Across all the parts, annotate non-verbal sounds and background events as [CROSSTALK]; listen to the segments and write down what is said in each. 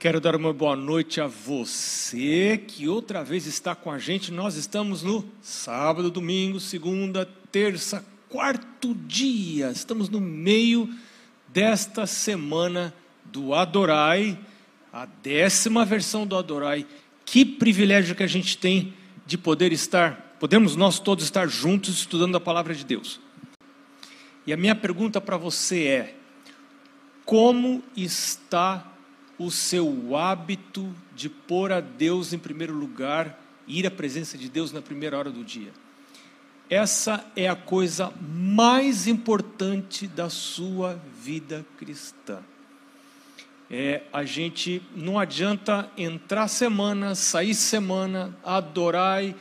Quero dar uma boa noite a você que outra vez está com a gente. Nós estamos no sábado, domingo, segunda, terça, quarto dia. Estamos no meio desta semana do Adorai, a décima versão do Adorai. Que privilégio que a gente tem de poder estar, podemos nós todos estar juntos estudando a palavra de Deus. E a minha pergunta para você é: como está o seu hábito de pôr a Deus em primeiro lugar, ir à presença de Deus na primeira hora do dia. Essa é a coisa mais importante da sua vida cristã. É, a gente não adianta entrar semana, sair semana, adorai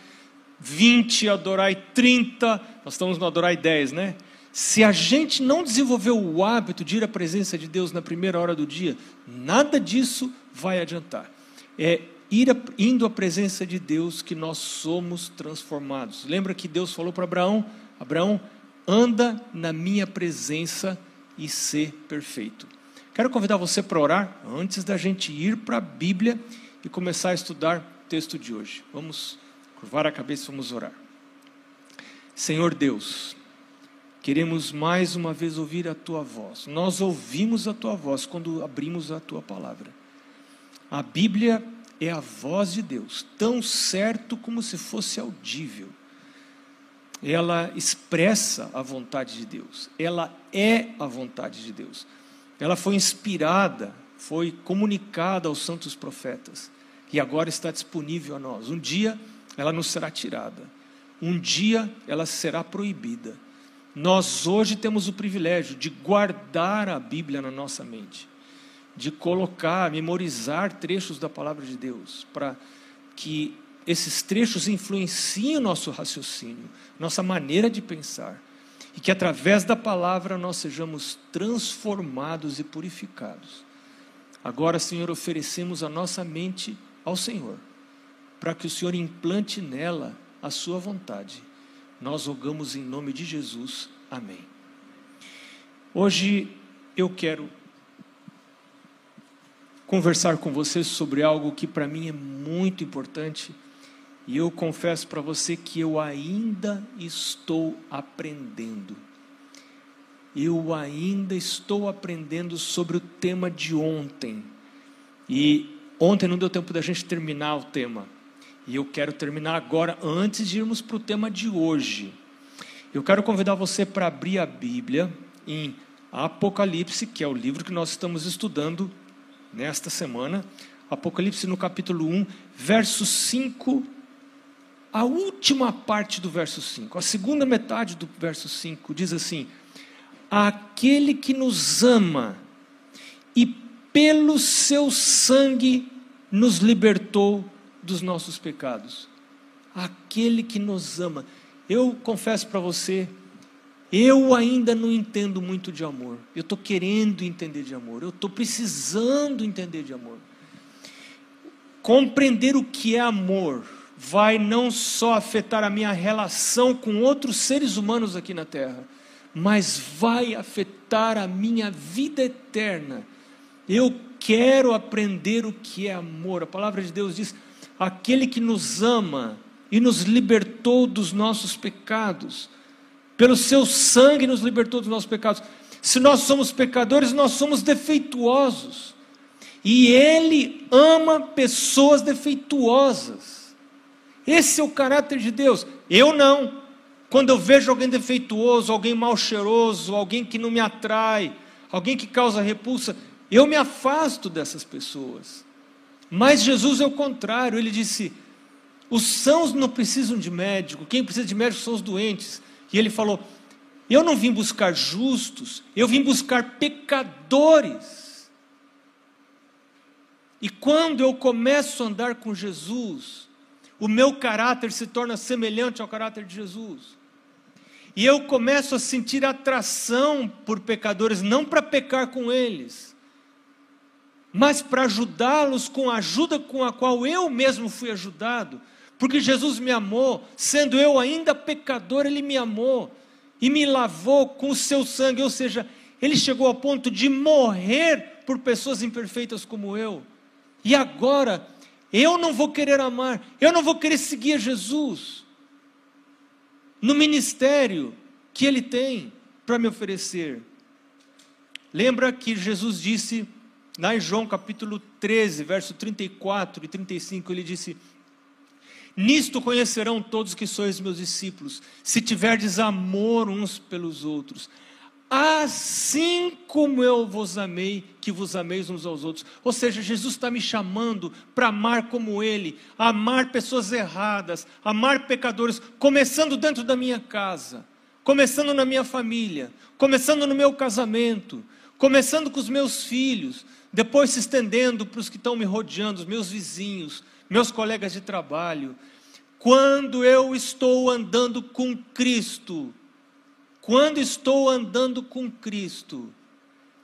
20, adorai 30, nós estamos no adorai 10, né? Se a gente não desenvolver o hábito de ir à presença de Deus na primeira hora do dia, nada disso vai adiantar. É ir a, indo à presença de Deus que nós somos transformados. Lembra que Deus falou para Abraão: Abraão, anda na minha presença e ser perfeito. Quero convidar você para orar antes da gente ir para a Bíblia e começar a estudar o texto de hoje. Vamos curvar a cabeça e vamos orar. Senhor Deus, Queremos mais uma vez ouvir a tua voz. Nós ouvimos a tua voz quando abrimos a tua palavra. A Bíblia é a voz de Deus, tão certo como se fosse audível. Ela expressa a vontade de Deus, ela é a vontade de Deus. Ela foi inspirada, foi comunicada aos santos profetas e agora está disponível a nós. Um dia ela nos será tirada, um dia ela será proibida nós hoje temos o privilégio de guardar a Bíblia na nossa mente, de colocar, memorizar trechos da palavra de Deus, para que esses trechos influenciem o nosso raciocínio, nossa maneira de pensar, e que através da palavra nós sejamos transformados e purificados. Agora, Senhor, oferecemos a nossa mente ao Senhor, para que o Senhor implante nela a sua vontade nós rogamos em nome de Jesus. Amém. Hoje eu quero conversar com vocês sobre algo que para mim é muito importante e eu confesso para você que eu ainda estou aprendendo. Eu ainda estou aprendendo sobre o tema de ontem. E ontem não deu tempo da gente terminar o tema. E eu quero terminar agora, antes de irmos para o tema de hoje. Eu quero convidar você para abrir a Bíblia em Apocalipse, que é o livro que nós estamos estudando nesta semana. Apocalipse no capítulo 1, verso 5, a última parte do verso 5, a segunda metade do verso 5 diz assim: Aquele que nos ama e pelo seu sangue nos libertou dos nossos pecados. Aquele que nos ama. Eu confesso para você, eu ainda não entendo muito de amor. Eu estou querendo entender de amor. Eu estou precisando entender de amor. Compreender o que é amor vai não só afetar a minha relação com outros seres humanos aqui na terra, mas vai afetar a minha vida eterna. Eu quero aprender o que é amor. A palavra de Deus diz: aquele que nos ama e nos libertou dos nossos pecados. Pelo seu sangue nos libertou dos nossos pecados. Se nós somos pecadores, nós somos defeituosos. E Ele ama pessoas defeituosas. Esse é o caráter de Deus. Eu não. Quando eu vejo alguém defeituoso, alguém mal cheiroso, alguém que não me atrai, alguém que causa repulsa, eu me afasto dessas pessoas. Mas Jesus é o contrário, ele disse: os sãos não precisam de médico, quem precisa de médico são os doentes. E ele falou: Eu não vim buscar justos, eu vim buscar pecadores. E quando eu começo a andar com Jesus, o meu caráter se torna semelhante ao caráter de Jesus. E eu começo a sentir atração por pecadores, não para pecar com eles, mas para ajudá-los com a ajuda com a qual eu mesmo fui ajudado, porque Jesus me amou, sendo eu ainda pecador, Ele me amou e me lavou com o seu sangue, ou seja, Ele chegou ao ponto de morrer por pessoas imperfeitas como eu. E agora, eu não vou querer amar, eu não vou querer seguir Jesus no ministério que Ele tem para me oferecer. Lembra que Jesus disse, lá em João capítulo 13, verso 34 e 35, ele disse: Nisto conhecerão todos que sois meus discípulos, se tiverdes amor uns pelos outros. Assim como eu vos amei, que vos ameis uns aos outros. Ou seja, Jesus está me chamando para amar como Ele, amar pessoas erradas, amar pecadores, começando dentro da minha casa, começando na minha família, começando no meu casamento, começando com os meus filhos, depois se estendendo para os que estão me rodeando, os meus vizinhos, meus colegas de trabalho. Quando eu estou andando com Cristo, quando estou andando com Cristo,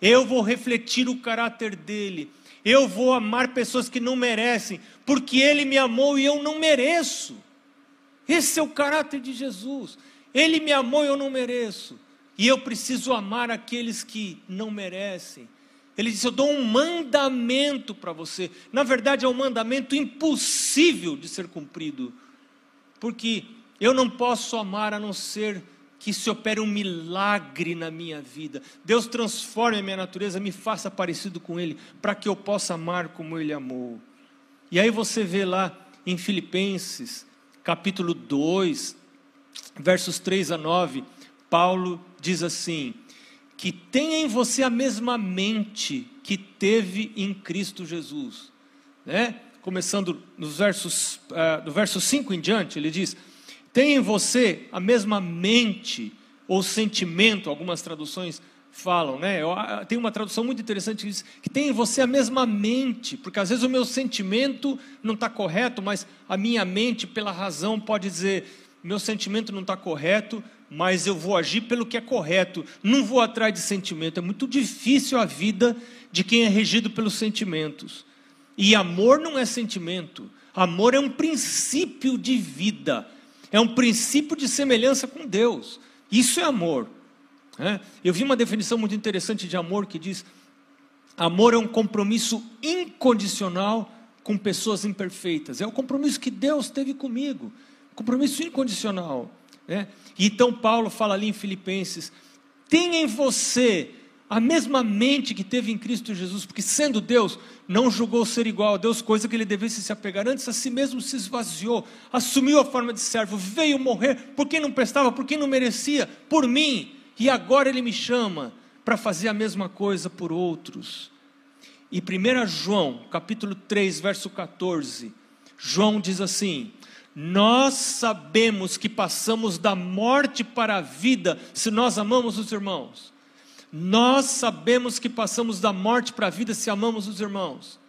eu vou refletir o caráter dele, eu vou amar pessoas que não merecem, porque ele me amou e eu não mereço. Esse é o caráter de Jesus. Ele me amou e eu não mereço. E eu preciso amar aqueles que não merecem. Ele disse: Eu dou um mandamento para você. Na verdade, é um mandamento impossível de ser cumprido, porque eu não posso amar a não ser que se opere um milagre na minha vida. Deus transforme a minha natureza, me faça parecido com Ele, para que eu possa amar como Ele amou. E aí você vê lá em Filipenses, capítulo 2, versos 3 a 9, Paulo diz assim: que tenha em você a mesma mente que teve em Cristo Jesus. Né? Começando nos versos, uh, do verso 5 em diante, ele diz: tenha em você a mesma mente ou sentimento, algumas traduções falam, né? Eu, ah, tem uma tradução muito interessante que diz que tem em você a mesma mente, porque às vezes o meu sentimento não está correto, mas a minha mente, pela razão, pode dizer: meu sentimento não está correto, mas eu vou agir pelo que é correto, não vou atrás de sentimento. É muito difícil a vida de quem é regido pelos sentimentos. E amor não é sentimento, amor é um princípio de vida, é um princípio de semelhança com Deus. Isso é amor. É? Eu vi uma definição muito interessante de amor que diz: amor é um compromisso incondicional com pessoas imperfeitas. É o compromisso que Deus teve comigo, compromisso incondicional. Né? Então Paulo fala ali em Filipenses: tenha em você a mesma mente que teve em Cristo Jesus, porque sendo Deus, não julgou ser igual a Deus, coisa que ele devesse se apegar, antes a si mesmo se esvaziou, assumiu a forma de servo, veio morrer por quem não prestava, por quem não merecia, por mim, e agora ele me chama para fazer a mesma coisa por outros. E 1 João, capítulo 3, verso 14, João diz assim: nós sabemos que passamos da morte para a vida se nós amamos os irmãos. Nós sabemos que passamos da morte para a vida se amamos os irmãos.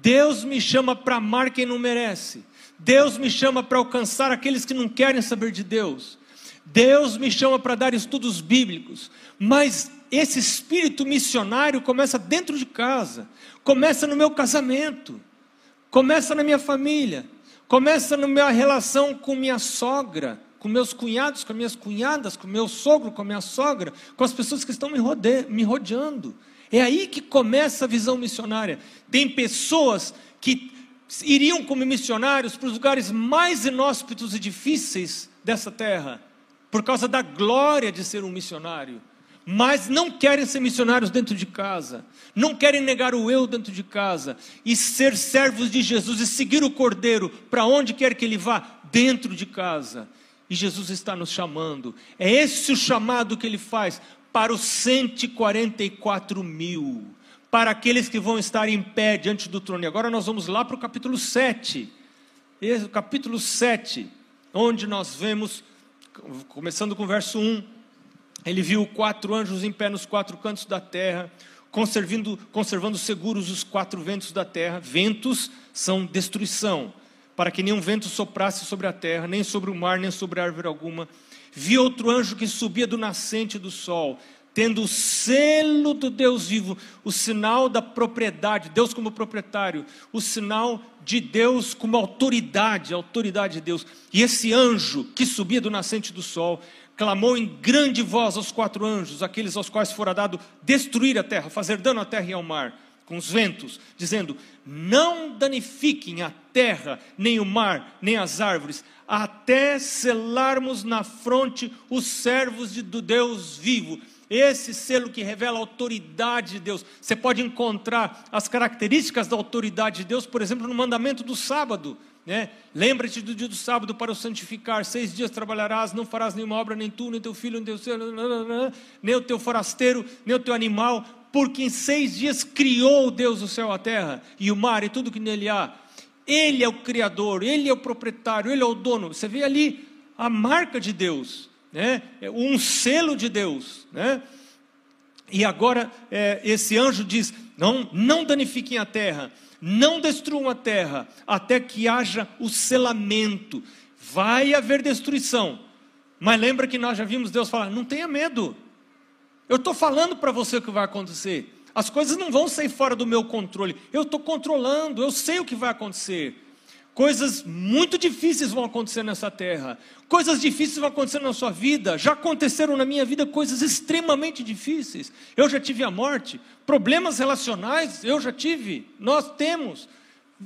Deus me chama para amar quem não merece. Deus me chama para alcançar aqueles que não querem saber de Deus. Deus me chama para dar estudos bíblicos. Mas esse espírito missionário começa dentro de casa, começa no meu casamento, começa na minha família Começa na minha relação com minha sogra, com meus cunhados, com minhas cunhadas, com meu sogro, com minha sogra, com as pessoas que estão me, rode me rodeando. É aí que começa a visão missionária. Tem pessoas que iriam como missionários para os lugares mais inóspitos e difíceis dessa terra, por causa da glória de ser um missionário mas não querem ser missionários dentro de casa, não querem negar o eu dentro de casa. E ser servos de Jesus e seguir o Cordeiro para onde quer que ele vá, dentro de casa. E Jesus está nos chamando, é esse o chamado que ele faz para os 144 mil, para aqueles que vão estar em pé diante do trono. E agora nós vamos lá para o capítulo 7, esse, capítulo 7, onde nós vemos, começando com o verso 1 ele viu quatro anjos em pé nos quatro cantos da terra, conservando, conservando seguros os quatro ventos da terra. Ventos são destruição, para que nenhum vento soprasse sobre a terra, nem sobre o mar, nem sobre árvore alguma. Vi outro anjo que subia do nascente do sol, tendo o selo do Deus vivo, o sinal da propriedade, Deus como proprietário, o sinal de Deus como autoridade, autoridade de Deus. E esse anjo que subia do nascente do sol clamou em grande voz aos quatro anjos, aqueles aos quais fora dado destruir a terra, fazer dano à terra e ao mar, com os ventos, dizendo: Não danifiquem a terra, nem o mar, nem as árvores, até selarmos na fronte os servos de, do Deus vivo. Esse selo que revela a autoridade de Deus. Você pode encontrar as características da autoridade de Deus, por exemplo, no mandamento do sábado. Né? Lembra-te do dia do sábado para o santificar. Seis dias trabalharás, não farás nenhuma obra, nem tu, nem teu filho, nem teu filho, nem o teu forasteiro, nem o teu animal, porque em seis dias criou Deus o céu, a terra e o mar e tudo que nele há. Ele é o Criador, Ele é o proprietário, Ele é o dono. Você vê ali a marca de Deus, né? um selo de Deus. Né? E agora é, esse anjo diz: não, não danifiquem a terra, não destruam a terra, até que haja o selamento. Vai haver destruição. Mas lembra que nós já vimos Deus falar: não tenha medo. Eu estou falando para você o que vai acontecer. As coisas não vão sair fora do meu controle. Eu estou controlando, eu sei o que vai acontecer. Coisas muito difíceis vão acontecer nessa terra. Coisas difíceis vão acontecer na sua vida. Já aconteceram na minha vida coisas extremamente difíceis. Eu já tive a morte. Problemas relacionais, eu já tive. Nós temos.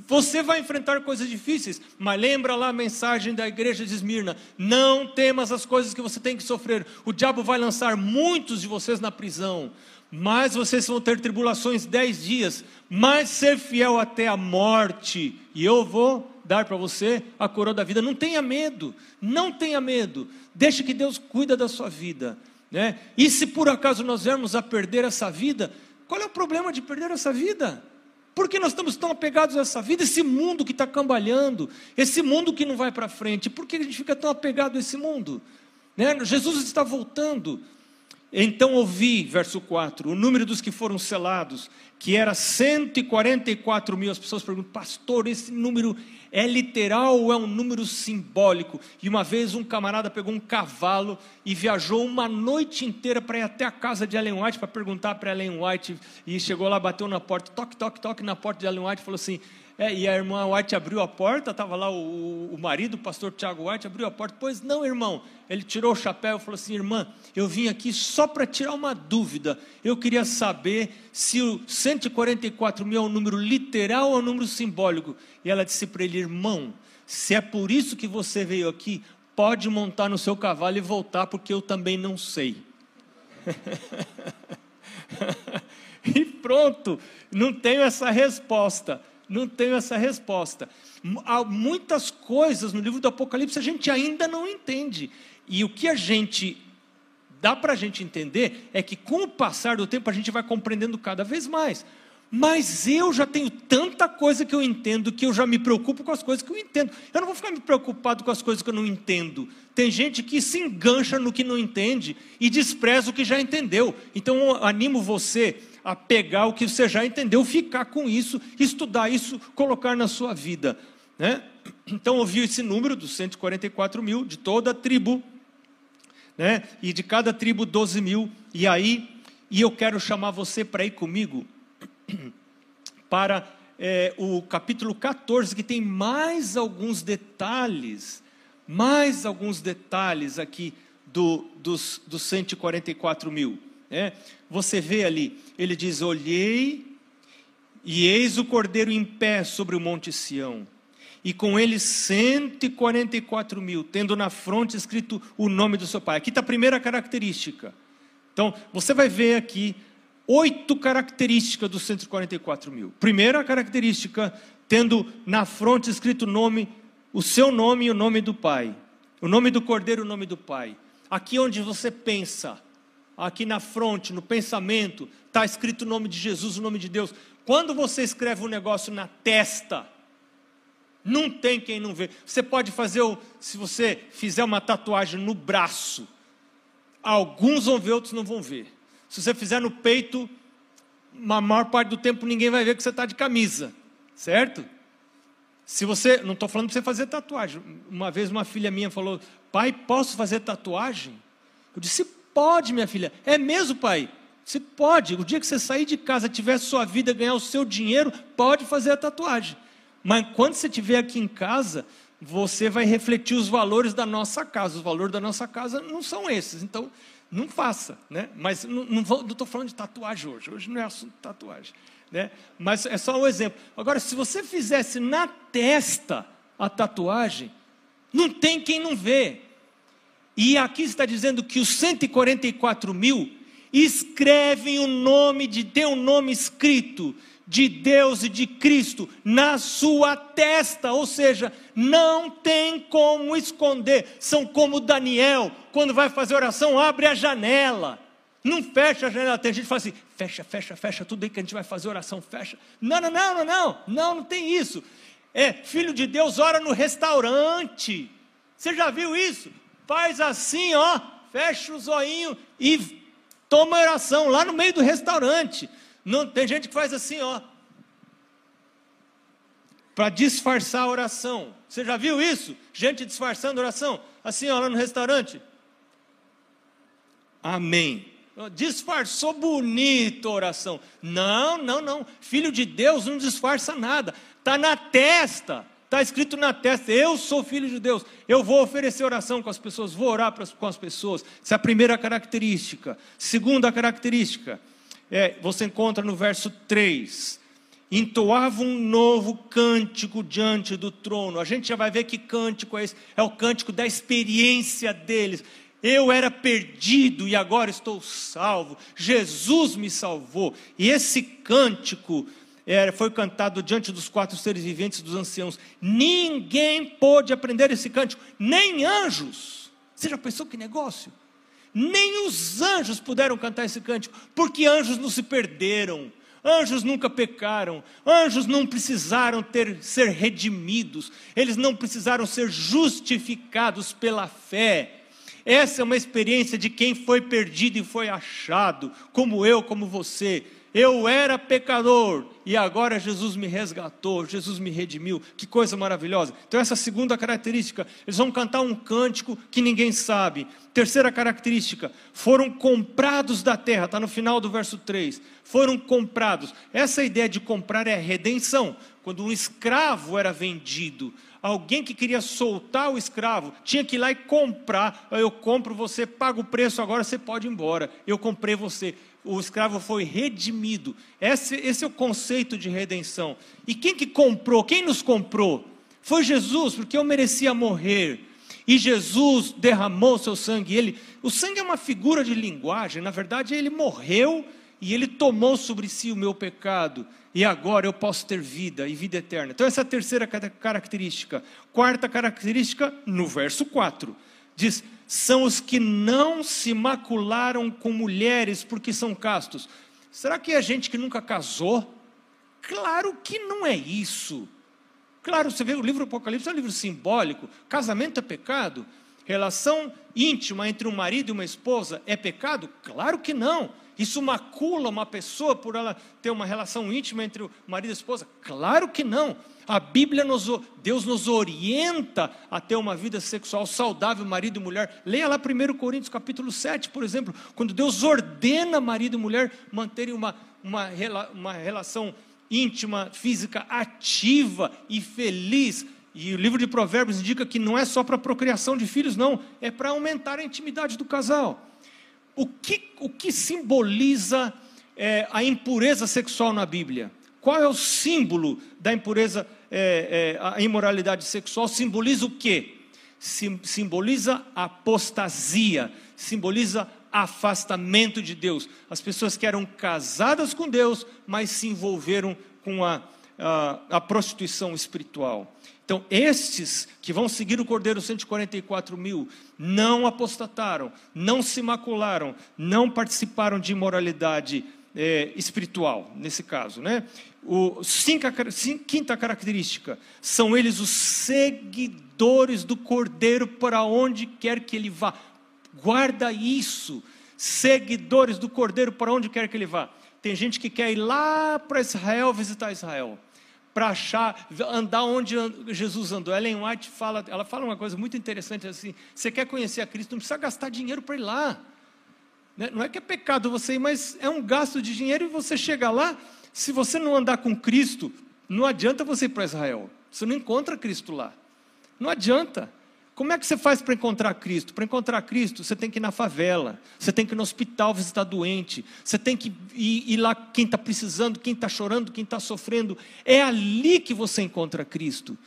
Você vai enfrentar coisas difíceis, mas lembra lá a mensagem da igreja de Esmirna: não temas as coisas que você tem que sofrer. O diabo vai lançar muitos de vocês na prisão mais vocês vão ter tribulações dez dias, mais ser fiel até a morte, e eu vou dar para você a coroa da vida. Não tenha medo, não tenha medo, deixe que Deus cuida da sua vida. Né? E se por acaso nós viermos a perder essa vida, qual é o problema de perder essa vida? Por que nós estamos tão apegados a essa vida, esse mundo que está cambalhando, esse mundo que não vai para frente? Por que a gente fica tão apegado a esse mundo? Né? Jesus está voltando. Então ouvi, verso 4, o número dos que foram selados, que era 144 mil. As pessoas perguntam, pastor, esse número é literal ou é um número simbólico? E uma vez um camarada pegou um cavalo e viajou uma noite inteira para ir até a casa de Ellen White para perguntar para Ellen White. E chegou lá, bateu na porta, toque, toque, toque na porta de Ellen White e falou assim: é, e a irmã White abriu a porta, estava lá o, o, marido, o pastor Tiago White, abriu a porta. Pois não, irmão. Ele tirou o chapéu e falou assim: Irmã, eu vim aqui só para tirar uma dúvida. Eu queria saber se o 144 mil é um número literal ou um número simbólico. E ela disse para ele: Irmão, se é por isso que você veio aqui, pode montar no seu cavalo e voltar, porque eu também não sei. [LAUGHS] e pronto, não tenho essa resposta não tenho essa resposta. Há muitas coisas no livro do Apocalipse a gente ainda não entende. E o que a gente dá para a gente entender é que com o passar do tempo a gente vai compreendendo cada vez mais. Mas eu já tenho tanta coisa que eu entendo que eu já me preocupo com as coisas que eu entendo. Eu não vou ficar me preocupado com as coisas que eu não entendo. Tem gente que se engancha no que não entende e despreza o que já entendeu. Então eu animo você a pegar o que você já entendeu, ficar com isso, estudar isso, colocar na sua vida. Né? Então ouviu esse número dos 144 mil de toda a tribo, né? e de cada tribo 12 mil, e aí, e eu quero chamar você para ir comigo [CLEARS THROAT] para é, o capítulo 14, que tem mais alguns detalhes, mais alguns detalhes aqui do, dos, dos 144 mil. É, você vê ali, ele diz: Olhei e eis o cordeiro em pé sobre o monte Sião, e com ele 144 mil, tendo na fronte escrito o nome do seu pai. Aqui está a primeira característica. Então, você vai ver aqui oito características dos 144 mil. Primeira característica, tendo na fronte escrito o nome, o seu nome e o nome do pai. O nome do cordeiro e o nome do pai. Aqui onde você pensa, aqui na fronte, no pensamento, está escrito o nome de Jesus, o nome de Deus. Quando você escreve um negócio na testa, não tem quem não vê. Você pode fazer, se você fizer uma tatuagem no braço, alguns vão ver, outros não vão ver. Se você fizer no peito, a maior parte do tempo ninguém vai ver que você está de camisa, certo? Se você, não estou falando para você fazer tatuagem. Uma vez uma filha minha falou, pai, posso fazer tatuagem? Eu disse, Pode, minha filha. É mesmo, pai? Você pode. O dia que você sair de casa, tiver sua vida, ganhar o seu dinheiro, pode fazer a tatuagem. Mas quando você estiver aqui em casa, você vai refletir os valores da nossa casa. Os valores da nossa casa não são esses. Então, não faça, né? Mas não estou falando de tatuagem hoje. Hoje não é assunto de tatuagem. Né? Mas é só um exemplo. Agora, se você fizesse na testa a tatuagem, não tem quem não vê. E aqui está dizendo que os 144 mil escrevem o nome de, o um nome escrito de Deus e de Cristo na sua testa, ou seja, não tem como esconder. São como Daniel, quando vai fazer oração, abre a janela. Não fecha a janela. Tem gente que fala assim: fecha, fecha, fecha, tudo aí que a gente vai fazer oração, fecha. Não, não, não, não, não, não, não tem isso. É, filho de Deus ora no restaurante. Você já viu isso? Faz assim, ó, fecha o zoinho e toma oração lá no meio do restaurante. Não, tem gente que faz assim, ó. Para disfarçar a oração. Você já viu isso? Gente disfarçando a oração. Assim, ó, lá no restaurante. Amém. Disfarçou bonito a oração. Não, não, não. Filho de Deus não disfarça nada. Está na testa. Está escrito na testa, eu sou filho de Deus, eu vou oferecer oração com as pessoas, vou orar com as pessoas. Essa é a primeira característica. Segunda característica, é, você encontra no verso 3. Entoava um novo cântico diante do trono. A gente já vai ver que cântico é esse. É o cântico da experiência deles. Eu era perdido e agora estou salvo. Jesus me salvou. E esse cântico era, foi cantado diante dos quatro seres viventes dos anciãos. Ninguém pôde aprender esse cântico, nem anjos. Você já pensou que negócio? Nem os anjos puderam cantar esse cântico, porque anjos não se perderam, anjos nunca pecaram, anjos não precisaram ter, ser redimidos, eles não precisaram ser justificados pela fé. Essa é uma experiência de quem foi perdido e foi achado, como eu, como você. Eu era pecador e agora Jesus me resgatou, Jesus me redimiu. Que coisa maravilhosa. Então, essa segunda característica, eles vão cantar um cântico que ninguém sabe. Terceira característica, foram comprados da terra, está no final do verso 3. Foram comprados. Essa ideia de comprar é redenção. Quando um escravo era vendido, alguém que queria soltar o escravo tinha que ir lá e comprar. Eu compro você, pago o preço, agora você pode ir embora. Eu comprei você o escravo foi redimido. Esse, esse, é o conceito de redenção. E quem que comprou? Quem nos comprou? Foi Jesus, porque eu merecia morrer. E Jesus derramou seu sangue. Ele, o sangue é uma figura de linguagem. Na verdade, ele morreu e ele tomou sobre si o meu pecado. E agora eu posso ter vida e vida eterna. Então, essa é a terceira característica. Quarta característica, no verso 4, diz: são os que não se macularam com mulheres porque são castos. Será que é gente que nunca casou? Claro que não é isso. Claro, você vê o livro Apocalipse é um livro simbólico. Casamento é pecado? Relação íntima entre um marido e uma esposa é pecado? Claro que não. Isso macula uma pessoa por ela ter uma relação íntima entre o marido e a esposa? Claro que não. A Bíblia, nos, Deus nos orienta a ter uma vida sexual saudável, marido e mulher. Leia lá 1 Coríntios capítulo 7, por exemplo, quando Deus ordena marido e mulher manterem uma, uma, uma relação íntima, física, ativa e feliz. E o livro de Provérbios indica que não é só para procriação de filhos, não, é para aumentar a intimidade do casal. O que, o que simboliza é, a impureza sexual na Bíblia? Qual é o símbolo da impureza, é, é, a imoralidade sexual? Simboliza o quê? Sim, simboliza apostasia, simboliza afastamento de Deus. As pessoas que eram casadas com Deus, mas se envolveram com a, a, a prostituição espiritual. Então, estes que vão seguir o Cordeiro 144 mil, não apostataram, não se macularam, não participaram de imoralidade é, espiritual, nesse caso. Né? O, quinta característica, são eles os seguidores do Cordeiro para onde quer que ele vá. Guarda isso, seguidores do Cordeiro para onde quer que ele vá. Tem gente que quer ir lá para Israel visitar Israel, para achar, andar onde Jesus andou. Ellen White fala, ela fala uma coisa muito interessante assim: você quer conhecer a Cristo, não precisa gastar dinheiro para ir lá. Né? Não é que é pecado você ir, mas é um gasto de dinheiro e você chega lá, se você não andar com Cristo, não adianta você ir para Israel. Você não encontra Cristo lá. Não adianta. Como é que você faz para encontrar Cristo? Para encontrar Cristo, você tem que ir na favela, você tem que ir no hospital visitar doente, você tem que ir, ir lá quem está precisando, quem está chorando, quem está sofrendo. É ali que você encontra Cristo.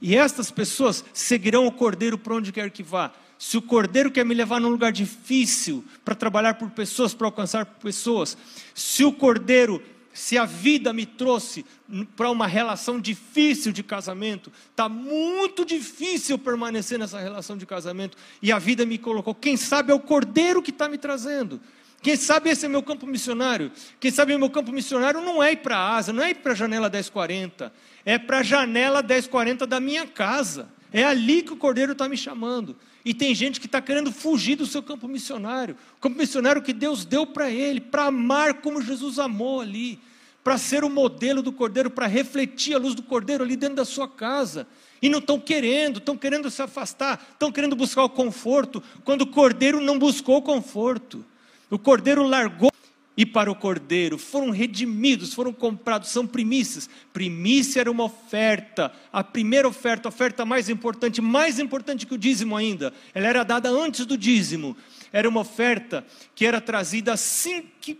E estas pessoas seguirão o Cordeiro para onde quer que vá. Se o Cordeiro quer me levar num lugar difícil para trabalhar por pessoas, para alcançar pessoas, se o Cordeiro se a vida me trouxe para uma relação difícil de casamento, está muito difícil permanecer nessa relação de casamento, e a vida me colocou, quem sabe é o cordeiro que está me trazendo. Quem sabe esse é meu campo missionário? Quem sabe o meu campo missionário não é ir para a Ásia, não é ir para a janela 1040, é para a janela 1040 da minha casa. É ali que o cordeiro está me chamando. E tem gente que está querendo fugir do seu campo missionário, o campo missionário que Deus deu para ele, para amar como Jesus amou ali, para ser o modelo do cordeiro, para refletir a luz do cordeiro ali dentro da sua casa. E não estão querendo, estão querendo se afastar, estão querendo buscar o conforto, quando o cordeiro não buscou o conforto. O cordeiro largou e para o cordeiro, foram redimidos, foram comprados, são primícias. Primícia era uma oferta, a primeira oferta, a oferta mais importante, mais importante que o dízimo ainda. Ela era dada antes do dízimo. Era uma oferta que era trazida assim que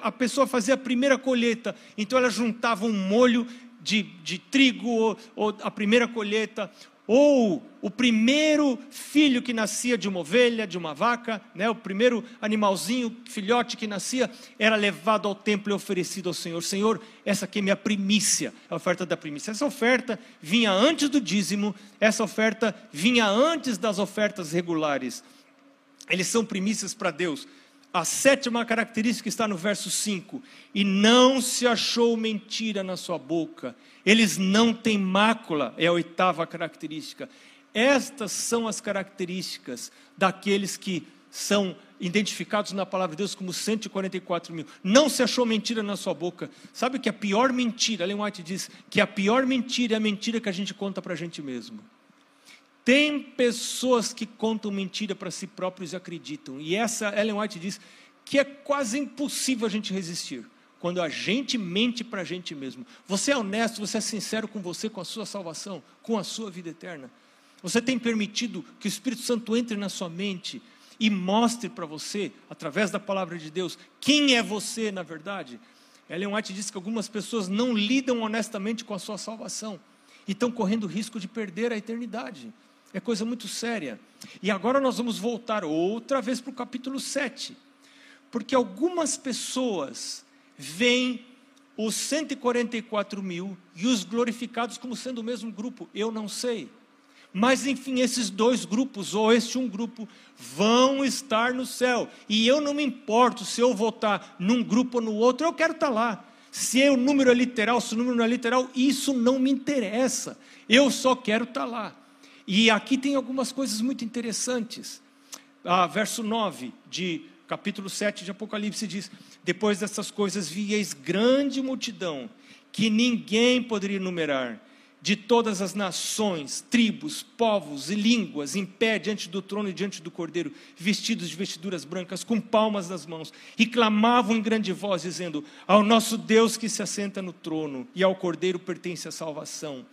a pessoa fazia a primeira colheita. Então ela juntava um molho de, de trigo, ou, ou a primeira colheita, ou o primeiro filho que nascia de uma ovelha, de uma vaca, né, o primeiro animalzinho, filhote que nascia, era levado ao templo e oferecido ao Senhor. Senhor, essa aqui é minha primícia, a oferta da primícia. Essa oferta vinha antes do dízimo, essa oferta vinha antes das ofertas regulares. Eles são primícias para Deus. A sétima característica está no verso 5: E não se achou mentira na sua boca, eles não têm mácula, é a oitava característica. Estas são as características daqueles que são identificados na palavra de Deus como 144 mil. Não se achou mentira na sua boca. Sabe que a pior mentira, Ellen White diz que a pior mentira é a mentira que a gente conta para a gente mesmo. Tem pessoas que contam mentira para si próprios e acreditam. E essa Ellen White diz que é quase impossível a gente resistir. Quando a gente mente para a gente mesmo. Você é honesto, você é sincero com você, com a sua salvação, com a sua vida eterna. Você tem permitido que o Espírito Santo entre na sua mente e mostre para você, através da palavra de Deus, quem é você na verdade? Ellen White diz que algumas pessoas não lidam honestamente com a sua salvação e estão correndo risco de perder a eternidade. É coisa muito séria. E agora nós vamos voltar outra vez para o capítulo 7. Porque algumas pessoas veem os 144 mil e os glorificados como sendo o mesmo grupo. Eu não sei. Mas enfim, esses dois grupos, ou este um grupo, vão estar no céu. E eu não me importo se eu votar num grupo ou no outro, eu quero estar lá. Se o número é literal, se o número não é literal, isso não me interessa. Eu só quero estar lá. E aqui tem algumas coisas muito interessantes. Ah, verso 9 de capítulo 7 de Apocalipse diz: Depois dessas coisas vieis grande multidão, que ninguém poderia numerar, de todas as nações, tribos, povos e línguas, em pé diante do trono e diante do cordeiro, vestidos de vestiduras brancas, com palmas nas mãos, e clamavam em grande voz, dizendo: Ao nosso Deus que se assenta no trono, e ao cordeiro pertence a salvação.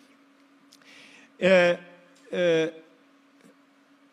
É, é,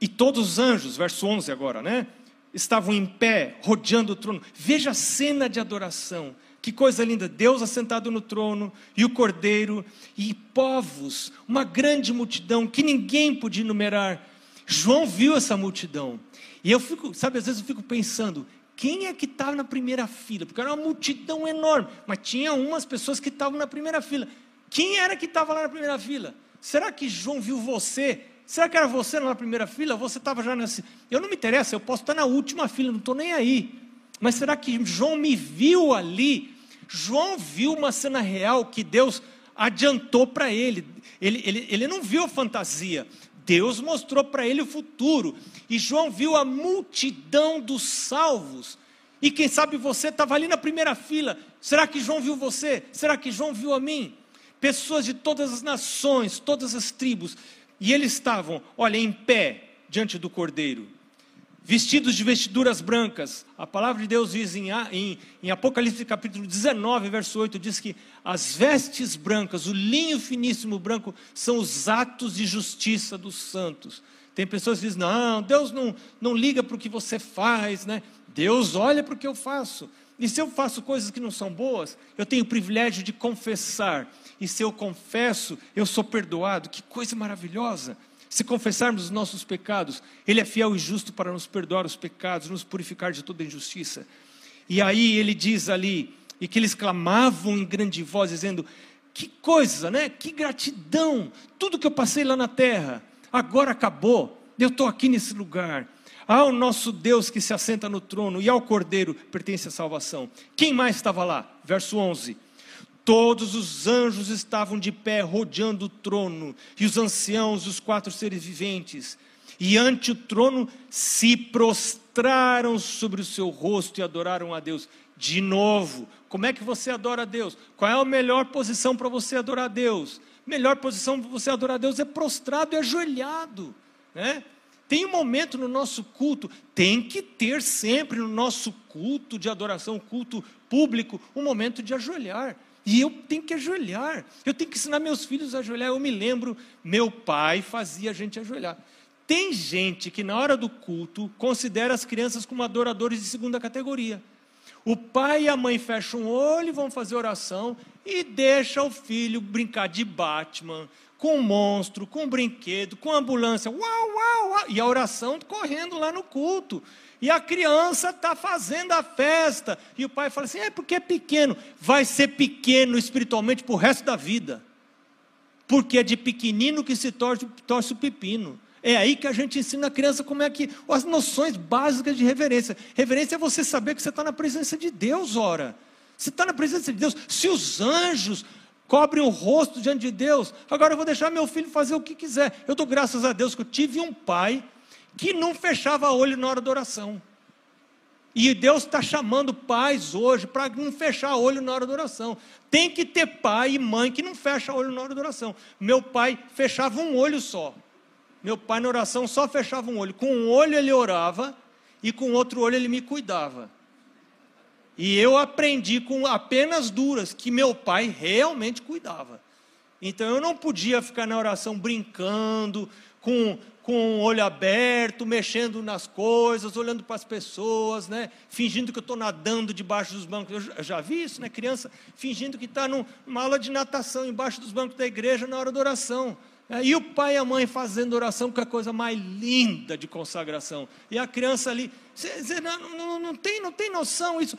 e todos os anjos, verso 11 agora, né? Estavam em pé, rodeando o trono. Veja a cena de adoração. Que coisa linda! Deus assentado no trono e o cordeiro e povos, uma grande multidão que ninguém podia enumerar. João viu essa multidão. E eu fico, sabe, às vezes eu fico pensando, quem é que estava na primeira fila? Porque era uma multidão enorme, mas tinha umas pessoas que estavam na primeira fila. Quem era que estava lá na primeira fila? Será que João viu você? Será que era você na primeira fila? Você estava já nessa. Eu não me interessa, eu posso estar na última fila, não estou nem aí. Mas será que João me viu ali? João viu uma cena real que Deus adiantou para ele. Ele, ele. ele não viu a fantasia. Deus mostrou para ele o futuro. E João viu a multidão dos salvos. E quem sabe você estava ali na primeira fila. Será que João viu você? Será que João viu a mim? Pessoas de todas as nações, todas as tribos, e eles estavam, olha, em pé diante do cordeiro, vestidos de vestiduras brancas. A palavra de Deus diz em, em, em, Apocalipse capítulo 19, verso 8, diz que as vestes brancas, o linho finíssimo branco, são os atos de justiça dos santos. Tem pessoas que dizem: não, Deus não, não liga para o que você faz, né? Deus olha para o que eu faço. E se eu faço coisas que não são boas, eu tenho o privilégio de confessar. E se eu confesso, eu sou perdoado. Que coisa maravilhosa! Se confessarmos os nossos pecados, Ele é fiel e justo para nos perdoar os pecados, nos purificar de toda injustiça. E aí ele diz ali, e que eles clamavam em grande voz, dizendo: Que coisa, né? Que gratidão! Tudo que eu passei lá na terra, agora acabou. Eu estou aqui nesse lugar. Ao nosso Deus que se assenta no trono e ao Cordeiro pertence a salvação. Quem mais estava lá? Verso 11. Todos os anjos estavam de pé rodeando o trono, e os anciãos, os quatro seres viventes, e ante o trono se prostraram sobre o seu rosto e adoraram a Deus. De novo, como é que você adora a Deus? Qual é a melhor posição para você adorar a Deus? Melhor posição para você adorar a Deus é prostrado e ajoelhado, né? Tem um momento no nosso culto, tem que ter sempre no nosso culto de adoração, culto público, um momento de ajoelhar. E eu tenho que ajoelhar. Eu tenho que ensinar meus filhos a ajoelhar. Eu me lembro, meu pai fazia a gente ajoelhar. Tem gente que na hora do culto considera as crianças como adoradores de segunda categoria. O pai e a mãe fecham o olho, vão fazer oração e deixa o filho brincar de Batman, com monstro, com brinquedo, com ambulância, uau, uau, uau, e a oração correndo lá no culto. E a criança está fazendo a festa. E o pai fala assim: é porque é pequeno. Vai ser pequeno espiritualmente para o resto da vida. Porque é de pequenino que se torce, torce o pepino. É aí que a gente ensina a criança como é que. as noções básicas de reverência. Reverência é você saber que você está na presença de Deus, ora. Você está na presença de Deus. Se os anjos cobrem o rosto diante de Deus. Agora eu vou deixar meu filho fazer o que quiser. Eu dou graças a Deus que eu tive um pai que não fechava olho na hora da oração. E Deus está chamando pais hoje para não fechar olho na hora da oração. Tem que ter pai e mãe que não fecha olho na hora da oração. Meu pai fechava um olho só. Meu pai na oração só fechava um olho. Com um olho ele orava e com outro olho ele me cuidava. E eu aprendi com apenas duras que meu pai realmente cuidava. Então eu não podia ficar na oração brincando, com, com o olho aberto, mexendo nas coisas, olhando para as pessoas, né? fingindo que eu estou nadando debaixo dos bancos. Eu já vi isso, né? Criança fingindo que está numa aula de natação embaixo dos bancos da igreja na hora da oração. É, e o pai e a mãe fazendo oração, que é a coisa mais linda de consagração. E a criança ali, não, não, não, tem, não tem noção isso.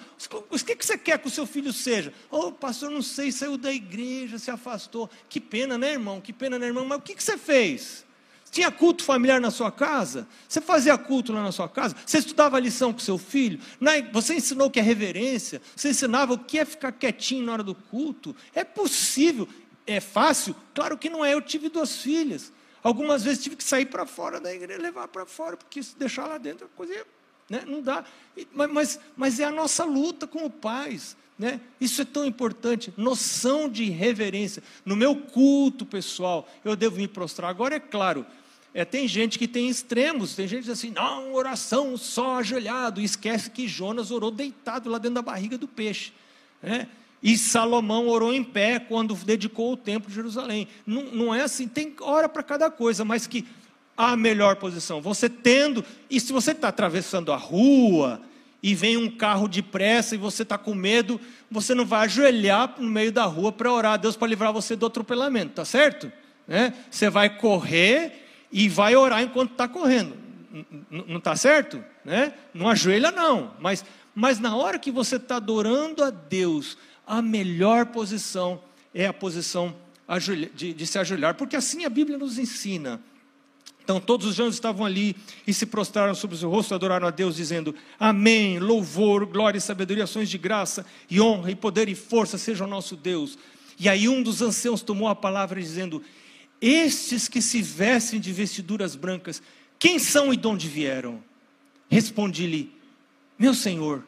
O que, que você quer que o seu filho seja? Oh, pastor, não sei, saiu da igreja, se afastou. Que pena, né, irmão? Que pena, né, irmão? Mas o que, que você fez? Tinha culto familiar na sua casa? Você fazia culto lá na sua casa? Você estudava a lição com seu filho? Você ensinou o que é reverência? Você ensinava o que é ficar quietinho na hora do culto? É possível é fácil? Claro que não é. Eu tive duas filhas. Algumas vezes tive que sair para fora da igreja, levar para fora, porque se deixar lá dentro, a coisa né, não dá. Mas, mas, mas é a nossa luta como pais. Né? Isso é tão importante. Noção de reverência. No meu culto pessoal, eu devo me prostrar. Agora, é claro, é, tem gente que tem extremos, tem gente que diz assim, não, oração só ajoelhado, e esquece que Jonas orou deitado lá dentro da barriga do peixe. Né? E Salomão orou em pé quando dedicou o templo de Jerusalém. Não, não é assim, tem hora para cada coisa, mas que a melhor posição. Você tendo, e se você está atravessando a rua e vem um carro depressa e você está com medo, você não vai ajoelhar no meio da rua para orar a Deus para livrar você do atropelamento, tá certo? Né? Você vai correr e vai orar enquanto está correndo. Não está certo? Né? Não ajoelha, não. Mas, mas na hora que você está adorando a Deus, a melhor posição é a posição de, de, se ajoelhar, porque assim a Bíblia nos ensina. Então todos os anjos estavam ali e se prostraram sobre o seu rosto, adoraram a Deus, dizendo: Amém, louvor, glória e sabedoria, ações de graça e honra e poder e força seja o nosso Deus. E aí um dos anciãos tomou a palavra dizendo: Estes que se vestem de vestiduras brancas, quem são e de onde vieram? Respondi-lhe: Meu Senhor,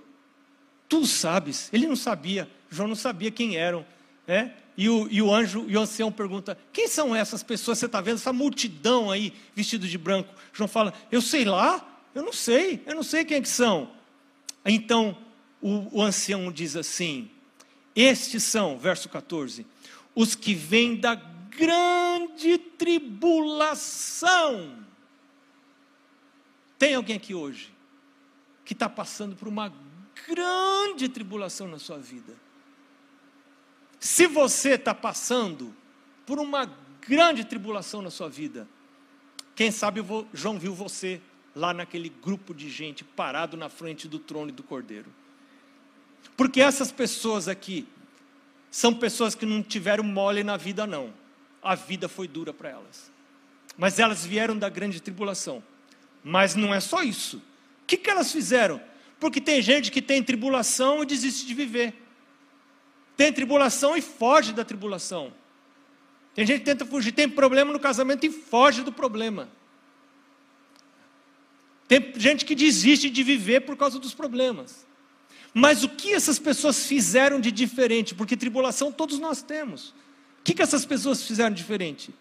tu sabes. Ele não sabia. João não sabia quem eram. Né? E, o, e o anjo e o ancião pergunta: quem são essas pessoas? Você está vendo essa multidão aí vestido de branco? João fala: eu sei lá, eu não sei, eu não sei quem é que são. Então o, o ancião diz assim: estes são, verso 14, os que vêm da grande tribulação. Tem alguém aqui hoje que está passando por uma grande tribulação na sua vida? Se você está passando por uma grande tribulação na sua vida, quem sabe João viu você lá naquele grupo de gente parado na frente do trono e do cordeiro. Porque essas pessoas aqui são pessoas que não tiveram mole na vida, não. A vida foi dura para elas. Mas elas vieram da grande tribulação. Mas não é só isso. O que, que elas fizeram? Porque tem gente que tem tribulação e desiste de viver. Tem tribulação e foge da tribulação. Tem gente que tenta fugir, tem problema no casamento e foge do problema. Tem gente que desiste de viver por causa dos problemas. Mas o que essas pessoas fizeram de diferente? Porque tribulação todos nós temos. O que, que essas pessoas fizeram de diferente?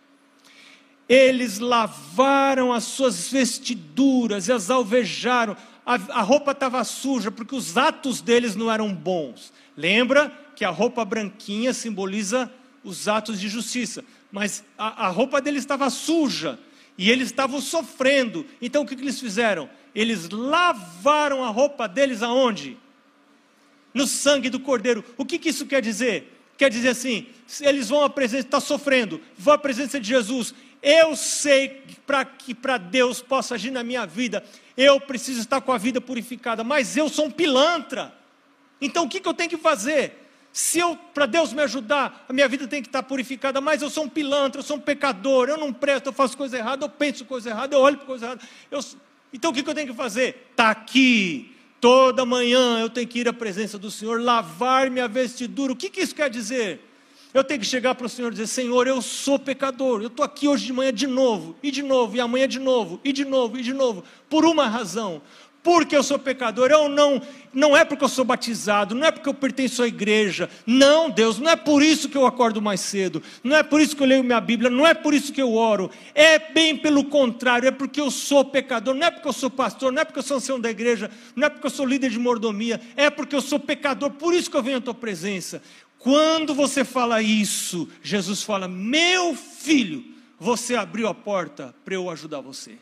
Eles lavaram as suas vestiduras e as alvejaram. A, a roupa estava suja porque os atos deles não eram bons. Lembra que a roupa branquinha simboliza os atos de justiça, mas a, a roupa deles estava suja e eles estavam sofrendo. Então o que, que eles fizeram? Eles lavaram a roupa deles aonde? no sangue do Cordeiro. O que, que isso quer dizer? Quer dizer assim, eles vão à presença, está sofrendo, vão à presença de Jesus. Eu sei para que para Deus possa agir na minha vida, eu preciso estar com a vida purificada, mas eu sou um pilantra. Então o que, que eu tenho que fazer? Se eu, para Deus me ajudar, a minha vida tem que estar purificada, mas eu sou um pilantra, eu sou um pecador, eu não presto, eu faço coisa errada, eu penso coisa errada, eu olho para coisa errada. Eu, então o que, eu tenho que fazer? Está aqui, Toda manhã eu tenho que ir à presença do Senhor, lavar minha vestidura. O que, que isso quer dizer? Eu tenho que chegar para o Senhor e dizer: Senhor, eu sou pecador. Eu estou aqui hoje de manhã de novo, e de novo, e amanhã de novo, e de novo, e de novo, por uma razão porque eu sou pecador, eu não, não é porque eu sou batizado, não é porque eu pertenço à igreja, não, Deus, não é por isso que eu acordo mais cedo, não é por isso que eu leio minha Bíblia, não é por isso que eu oro, é bem pelo contrário, é porque eu sou pecador, não é porque eu sou pastor, não é porque eu sou ancião da igreja, não é porque eu sou líder de mordomia, é porque eu sou pecador, por isso que eu venho à tua presença. Quando você fala isso, Jesus fala: Meu filho, você abriu a porta para eu ajudar você.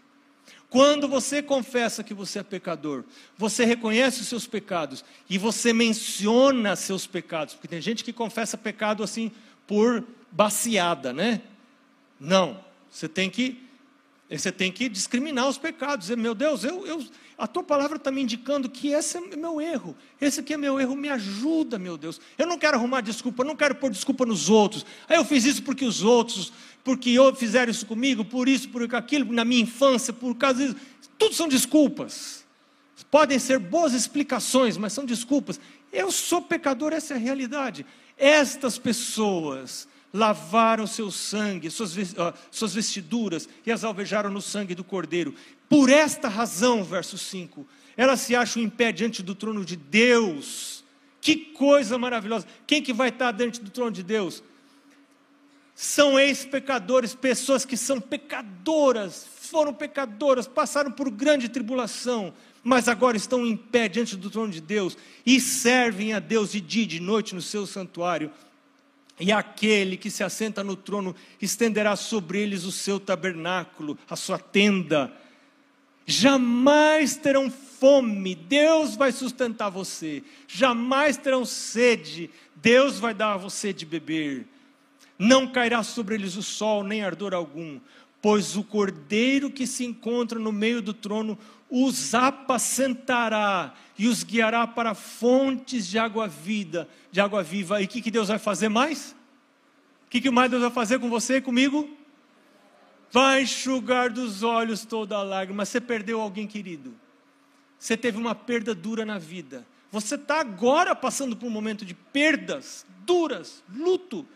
Quando você confessa que você é pecador, você reconhece os seus pecados e você menciona seus pecados, porque tem gente que confessa pecado assim por baciada, né? Não, você tem que você tem que discriminar os pecados, dizer, meu Deus, eu, eu a tua palavra está me indicando que esse é meu erro, esse aqui é meu erro, me ajuda, meu Deus. Eu não quero arrumar desculpa, não quero pôr desculpa nos outros. Aí eu fiz isso porque os outros porque fizeram isso comigo, por isso, por aquilo, na minha infância, por causa disso. Tudo são desculpas. Podem ser boas explicações, mas são desculpas. Eu sou pecador, essa é a realidade. Estas pessoas lavaram seu sangue, suas, suas vestiduras e as alvejaram no sangue do Cordeiro. Por esta razão, verso 5, elas se acham em pé diante do trono de Deus. Que coisa maravilhosa! Quem que vai estar diante do trono de Deus? São ex-pecadores, pessoas que são pecadoras, foram pecadoras, passaram por grande tribulação, mas agora estão em pé diante do trono de Deus e servem a Deus de dia e de noite no seu santuário. E aquele que se assenta no trono estenderá sobre eles o seu tabernáculo, a sua tenda. Jamais terão fome, Deus vai sustentar você. Jamais terão sede, Deus vai dar a você de beber não cairá sobre eles o sol, nem ardor algum, pois o cordeiro que se encontra no meio do trono os apacentará e os guiará para fontes de água vida, de água viva. E o que, que Deus vai fazer mais? O que, que mais Deus vai fazer com você e comigo? Vai enxugar dos olhos toda a lágrima. Você perdeu alguém querido. Você teve uma perda dura na vida. Você está agora passando por um momento de perdas duras, luto.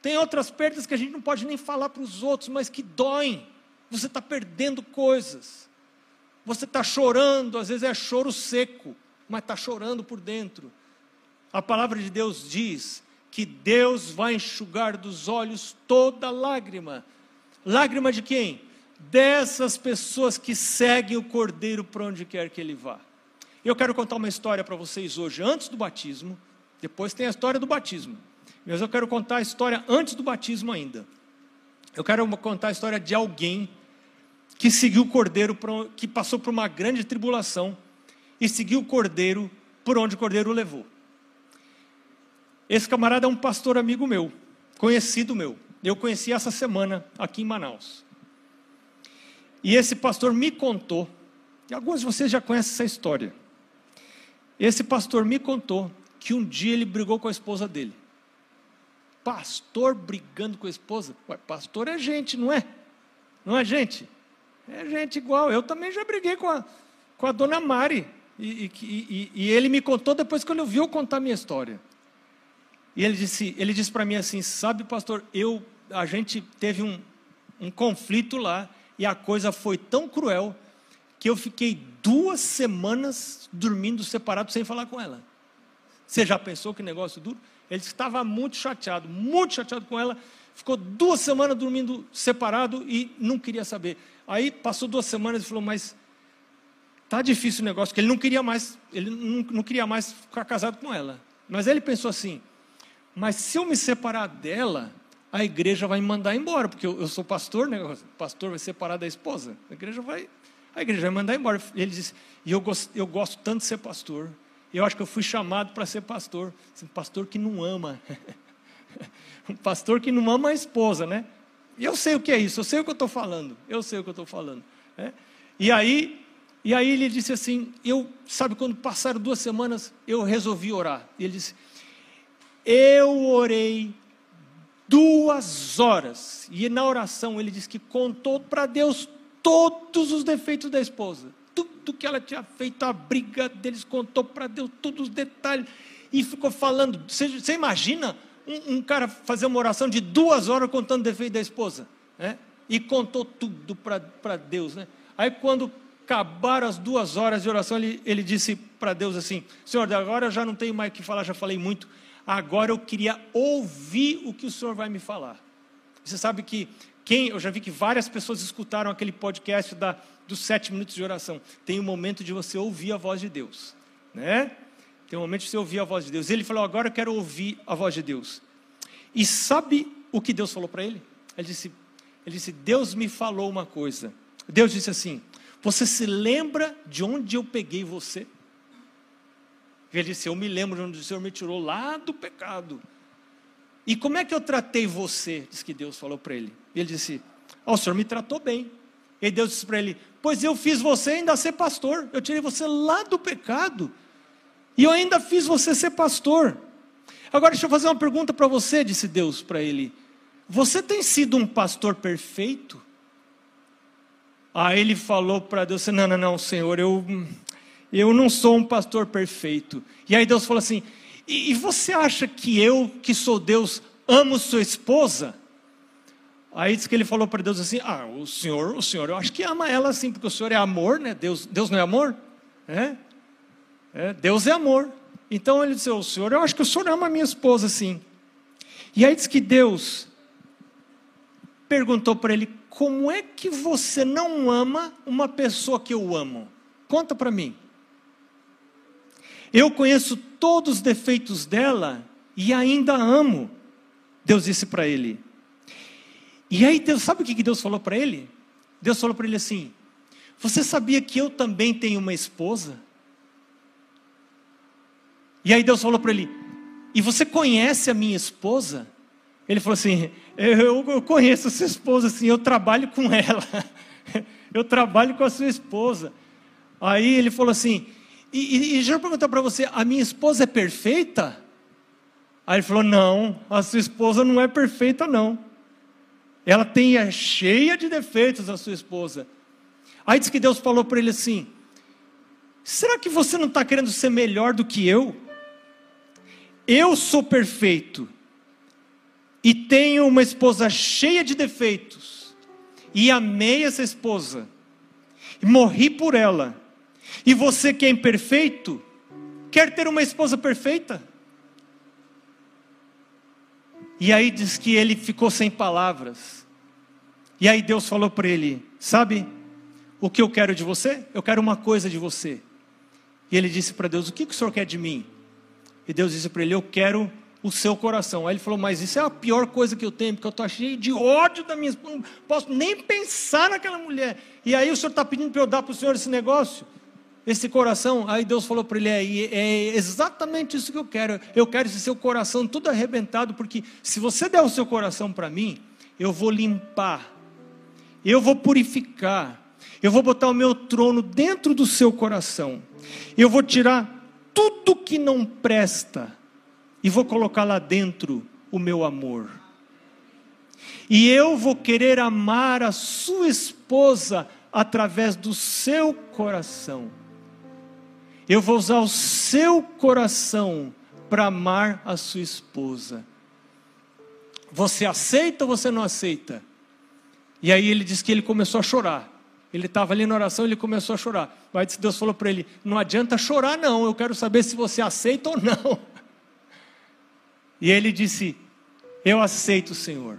Tem outras perdas que a gente não pode nem falar para os outros, mas que doem. Você está perdendo coisas. Você está chorando, às vezes é choro seco, mas está chorando por dentro. A palavra de Deus diz que Deus vai enxugar dos olhos toda lágrima. Lágrima de quem? Dessas pessoas que seguem o Cordeiro para onde quer que ele vá. Eu quero contar uma história para vocês hoje, antes do batismo. Depois tem a história do batismo. Mas eu quero contar a história antes do batismo ainda. Eu quero contar a história de alguém que seguiu o cordeiro, que passou por uma grande tribulação e seguiu o cordeiro por onde o cordeiro o levou. Esse camarada é um pastor amigo meu, conhecido meu. Eu conheci essa semana aqui em Manaus. E esse pastor me contou, e alguns de vocês já conhecem essa história. Esse pastor me contou que um dia ele brigou com a esposa dele. Pastor brigando com a esposa? Ué, pastor é gente, não é? Não é gente? É gente igual. Eu também já briguei com a, com a dona Mari. E, e, e, e ele me contou depois que ele ouviu contar a minha história. E ele disse, ele disse para mim assim, sabe, pastor, eu, a gente teve um, um conflito lá e a coisa foi tão cruel que eu fiquei duas semanas dormindo separado sem falar com ela. Você já pensou que negócio duro? Ele estava muito chateado, muito chateado com ela. Ficou duas semanas dormindo separado e não queria saber. Aí passou duas semanas e falou, mas tá difícil o negócio, porque ele não queria mais, ele não, não queria mais ficar casado com ela. Mas ele pensou assim, mas se eu me separar dela, a igreja vai me mandar embora, porque eu, eu sou pastor, né? O pastor vai separar da esposa. A igreja vai, a igreja vai mandar embora. Ele disse, e eu gosto, eu gosto tanto de ser pastor. Eu acho que eu fui chamado para ser pastor. Um pastor que não ama. [LAUGHS] um pastor que não ama a esposa, né? Eu sei o que é isso, eu sei o que eu estou falando. Eu sei o que eu estou falando. Né? E aí, e aí ele disse assim, eu, sabe, quando passaram duas semanas, eu resolvi orar. E ele disse, eu orei duas horas. E na oração ele disse que contou para Deus todos os defeitos da esposa. Tudo que ela tinha feito, a briga deles, contou para Deus todos os detalhes. E ficou falando. Você, você imagina um, um, cara fazer uma oração de duas horas contando o defeito da esposa? Né? E contou tudo para Deus. Né? Aí quando acabaram as duas horas de oração, ele, ele disse para Deus assim: Senhor, agora eu já não tenho mais o que falar, já falei muito agora eu queria ouvir o que o Senhor vai me falar. Você sabe que quem, eu já vi que várias pessoas escutaram aquele podcast da, dos sete minutos de oração. Tem um momento de você ouvir a voz de Deus, né? Tem um momento de você ouvir a voz de Deus. Ele falou: agora eu quero ouvir a voz de Deus. E sabe o que Deus falou para ele? Ele disse: ele disse, Deus me falou uma coisa. Deus disse assim: Você se lembra de onde eu peguei você? Ele disse: Eu me lembro de onde o Senhor me tirou lá do pecado. E como é que eu tratei você? Diz que Deus falou para ele. Ele disse: oh, O Senhor me tratou bem. E Deus disse para ele: Pois eu fiz você ainda ser pastor. Eu tirei você lá do pecado. E eu ainda fiz você ser pastor. Agora deixa eu fazer uma pergunta para você, disse Deus para ele. Você tem sido um pastor perfeito? Aí ele falou para Deus: Não, não, não, Senhor, eu, eu não sou um pastor perfeito. E aí Deus falou assim: e, e você acha que eu, que sou Deus, amo sua esposa? Aí diz que ele falou para Deus assim: Ah, o senhor, o senhor, eu acho que ama ela sim, porque o senhor é amor, né? Deus, Deus não é amor? É? é Deus é amor. Então ele disse: O senhor, eu acho que o senhor ama a minha esposa sim. E aí diz que Deus perguntou para ele: Como é que você não ama uma pessoa que eu amo? Conta para mim. Eu conheço todos os defeitos dela e ainda amo. Deus disse para ele. E aí, Deus, sabe o que Deus falou para ele? Deus falou para ele assim: Você sabia que eu também tenho uma esposa? E aí Deus falou para ele: E você conhece a minha esposa? Ele falou assim: eu, eu conheço a sua esposa, assim, eu trabalho com ela. [LAUGHS] eu trabalho com a sua esposa. Aí ele falou assim: e, e, e deixa eu perguntar para você, a minha esposa é perfeita? Aí ele falou: Não, a sua esposa não é perfeita, não. Ela tem é cheia de defeitos, a sua esposa. Aí diz que Deus falou para ele assim: Será que você não está querendo ser melhor do que eu? Eu sou perfeito e tenho uma esposa cheia de defeitos, e amei essa esposa, e morri por ela e você que é imperfeito, quer ter uma esposa perfeita? E aí diz que ele ficou sem palavras. E aí Deus falou para ele: Sabe o que eu quero de você? Eu quero uma coisa de você. E ele disse para Deus: O que, que o senhor quer de mim? E Deus disse para ele: Eu quero o seu coração. Aí ele falou: Mas isso é a pior coisa que eu tenho, porque eu estou cheio de ódio da minha esposa, não posso nem pensar naquela mulher. E aí o senhor está pedindo para eu dar para o senhor esse negócio? Esse coração? Aí Deus falou para ele: é, é exatamente isso que eu quero. Eu quero esse seu coração tudo arrebentado, porque se você der o seu coração para mim, eu vou limpar, eu vou purificar, eu vou botar o meu trono dentro do seu coração, eu vou tirar tudo que não presta e vou colocar lá dentro o meu amor. E eu vou querer amar a sua esposa através do seu coração. Eu vou usar o seu coração para amar a sua esposa. Você aceita ou você não aceita? E aí ele diz que ele começou a chorar. Ele estava ali na oração, ele começou a chorar. Mas Deus falou para ele: Não adianta chorar, não. Eu quero saber se você aceita ou não. [LAUGHS] E ele disse: Eu aceito o Senhor.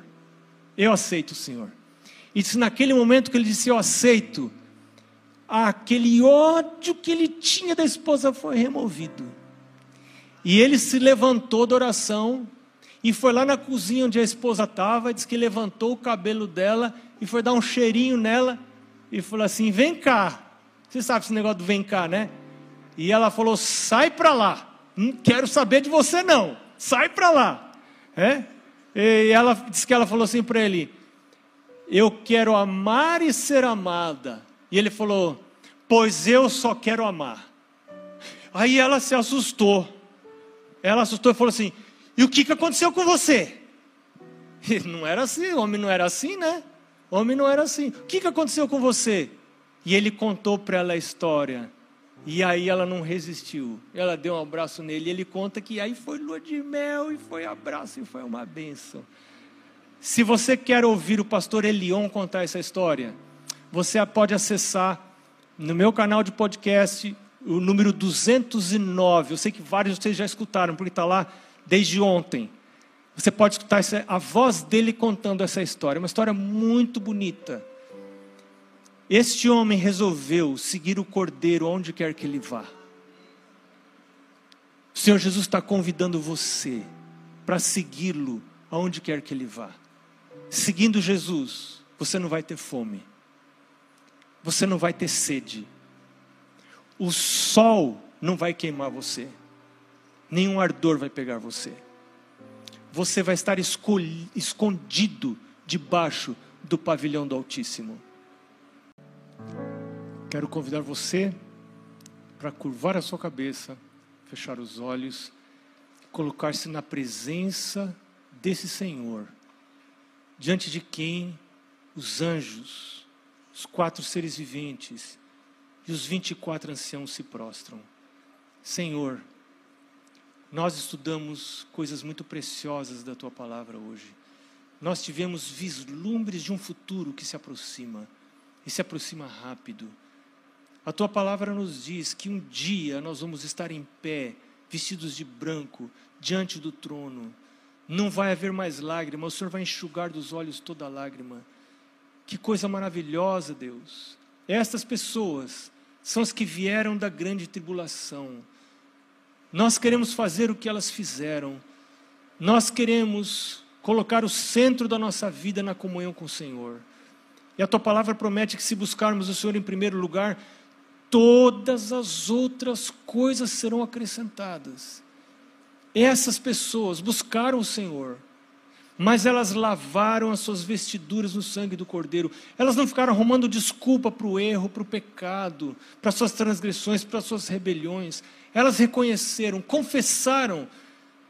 Eu aceito o Senhor. E disse, naquele momento que ele disse: Eu aceito, aquele ódio que ele tinha da esposa foi removido. E ele se levantou da oração e foi lá na cozinha onde a esposa estava, disse que levantou o cabelo dela e foi dar um cheirinho nela e falou assim: Vem cá. Você sabe esse negócio do vem cá, né? E ela falou: Sai para lá. Não quero saber de você, não sai para lá. É? E ela disse que ela falou assim para ele: Eu quero amar e ser amada. E ele falou: Pois eu só quero amar. Aí ela se assustou. Ela assustou e falou assim: E o que, que aconteceu com você? [LAUGHS] Não era assim, homem não era assim, né? Homem não era assim. O que, que aconteceu com você? E ele contou para ela a história. E aí ela não resistiu. Ela deu um abraço nele e ele conta que aí foi lua de mel e foi abraço e foi uma benção. Se você quer ouvir o pastor Elion contar essa história, você pode acessar no meu canal de podcast o número 209. Eu sei que vários de vocês já escutaram, porque está lá desde ontem. Você pode escutar a voz dele contando essa história, uma história muito bonita. Este homem resolveu seguir o cordeiro onde quer que ele vá. O Senhor Jesus está convidando você para segui-lo aonde quer que ele vá. Seguindo Jesus, você não vai ter fome, você não vai ter sede, o sol não vai queimar você, nenhum ardor vai pegar você. Você vai estar escondido debaixo do pavilhão do Altíssimo. Quero convidar você para curvar a sua cabeça, fechar os olhos, colocar-se na presença desse Senhor, diante de quem os anjos, os quatro seres viventes e os vinte e quatro anciãos se prostram. Senhor, nós estudamos coisas muito preciosas da tua palavra hoje. Nós tivemos vislumbres de um futuro que se aproxima e se aproxima rápido. A tua palavra nos diz que um dia nós vamos estar em pé, vestidos de branco, diante do trono. Não vai haver mais lágrima, o Senhor vai enxugar dos olhos toda lágrima. Que coisa maravilhosa, Deus. Estas pessoas são as que vieram da grande tribulação. Nós queremos fazer o que elas fizeram. Nós queremos colocar o centro da nossa vida na comunhão com o Senhor. E a tua palavra promete que se buscarmos o Senhor em primeiro lugar, todas as outras coisas serão acrescentadas. Essas pessoas buscaram o Senhor, mas elas lavaram as suas vestiduras no sangue do Cordeiro. Elas não ficaram arrumando desculpa para o erro, para o pecado, para suas transgressões, para suas rebeliões. Elas reconheceram, confessaram.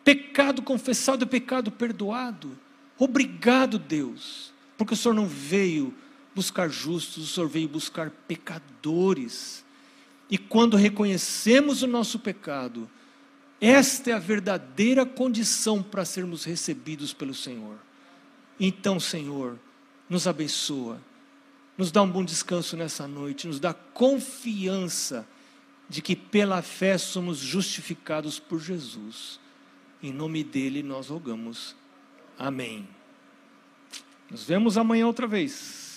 Pecado confessado é pecado perdoado. Obrigado, Deus, porque o Senhor não veio buscar justos, o Senhor veio buscar pecadores. E quando reconhecemos o nosso pecado, esta é a verdadeira condição para sermos recebidos pelo Senhor. Então, Senhor, nos abençoa, nos dá um bom descanso nessa noite, nos dá confiança de que pela fé somos justificados por Jesus. Em nome dele nós rogamos. Amém. Nos vemos amanhã outra vez.